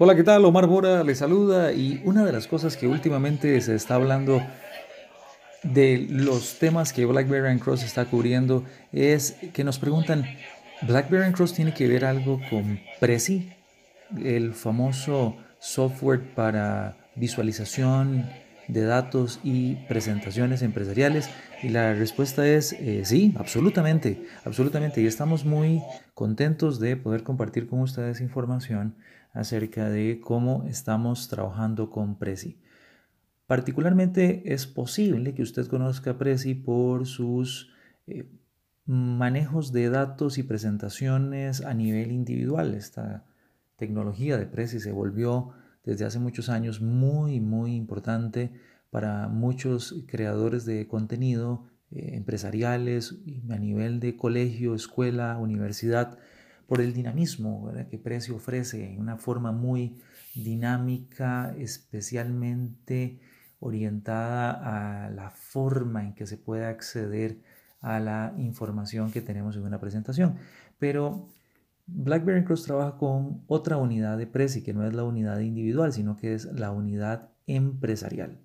Hola, ¿qué tal? Omar Bora le saluda y una de las cosas que últimamente se está hablando de los temas que BlackBerry Cross está cubriendo es que nos preguntan, ¿BlackBerry Cross tiene que ver algo con Prezi, el famoso software para visualización de datos y presentaciones empresariales? Y la respuesta es eh, sí, absolutamente, absolutamente. Y estamos muy contentos de poder compartir con ustedes información acerca de cómo estamos trabajando con Prezi. Particularmente es posible que usted conozca Prezi por sus eh, manejos de datos y presentaciones a nivel individual. Esta tecnología de Prezi se volvió desde hace muchos años muy, muy importante para muchos creadores de contenido eh, empresariales a nivel de colegio, escuela, universidad, por el dinamismo que Prezi ofrece en una forma muy dinámica, especialmente orientada a la forma en que se puede acceder a la información que tenemos en una presentación. Pero BlackBerry Cross trabaja con otra unidad de Prezi, que no es la unidad individual, sino que es la unidad empresarial.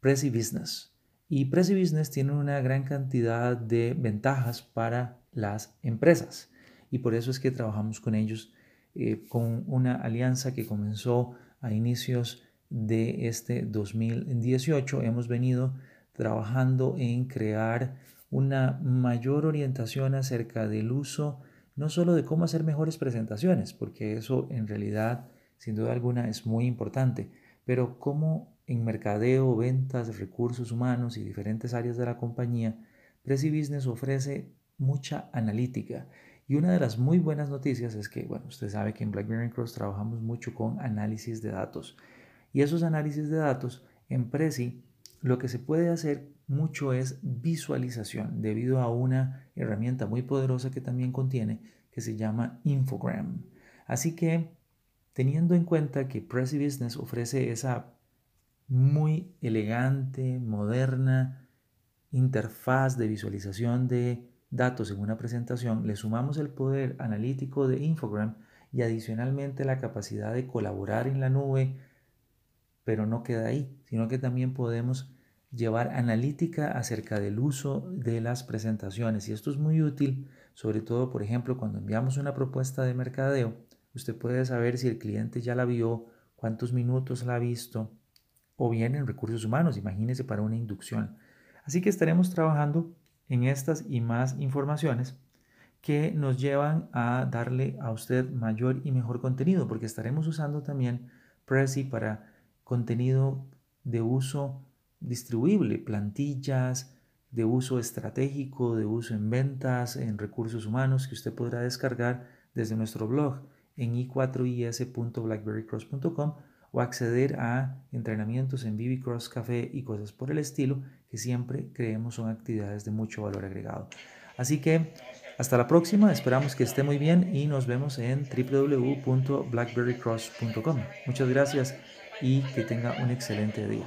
Prezi Business. Y Prezi Business tiene una gran cantidad de ventajas para las empresas. Y por eso es que trabajamos con ellos eh, con una alianza que comenzó a inicios de este 2018. Hemos venido trabajando en crear una mayor orientación acerca del uso, no solo de cómo hacer mejores presentaciones, porque eso en realidad, sin duda alguna, es muy importante, pero cómo en mercadeo, ventas, recursos humanos y diferentes áreas de la compañía, Prezi Business ofrece mucha analítica. Y una de las muy buenas noticias es que, bueno, usted sabe que en BlackBerry Cross trabajamos mucho con análisis de datos. Y esos análisis de datos en Prezi, lo que se puede hacer mucho es visualización debido a una herramienta muy poderosa que también contiene que se llama Infogram. Así que, teniendo en cuenta que Prezi Business ofrece esa muy elegante, moderna interfaz de visualización de datos en una presentación, le sumamos el poder analítico de Infogram y adicionalmente la capacidad de colaborar en la nube, pero no queda ahí, sino que también podemos llevar analítica acerca del uso de las presentaciones. Y esto es muy útil, sobre todo, por ejemplo, cuando enviamos una propuesta de mercadeo, usted puede saber si el cliente ya la vio, cuántos minutos la ha visto, o bien en recursos humanos, imagínese para una inducción. Así que estaremos trabajando en estas y más informaciones que nos llevan a darle a usted mayor y mejor contenido, porque estaremos usando también Prezi para contenido de uso distribuible, plantillas de uso estratégico, de uso en ventas, en recursos humanos, que usted podrá descargar desde nuestro blog en i4is.blackberrycross.com o acceder a entrenamientos en BB Cross Café y cosas por el estilo que siempre creemos son actividades de mucho valor agregado. Así que hasta la próxima, esperamos que esté muy bien y nos vemos en www.blackberrycross.com. Muchas gracias y que tenga un excelente día.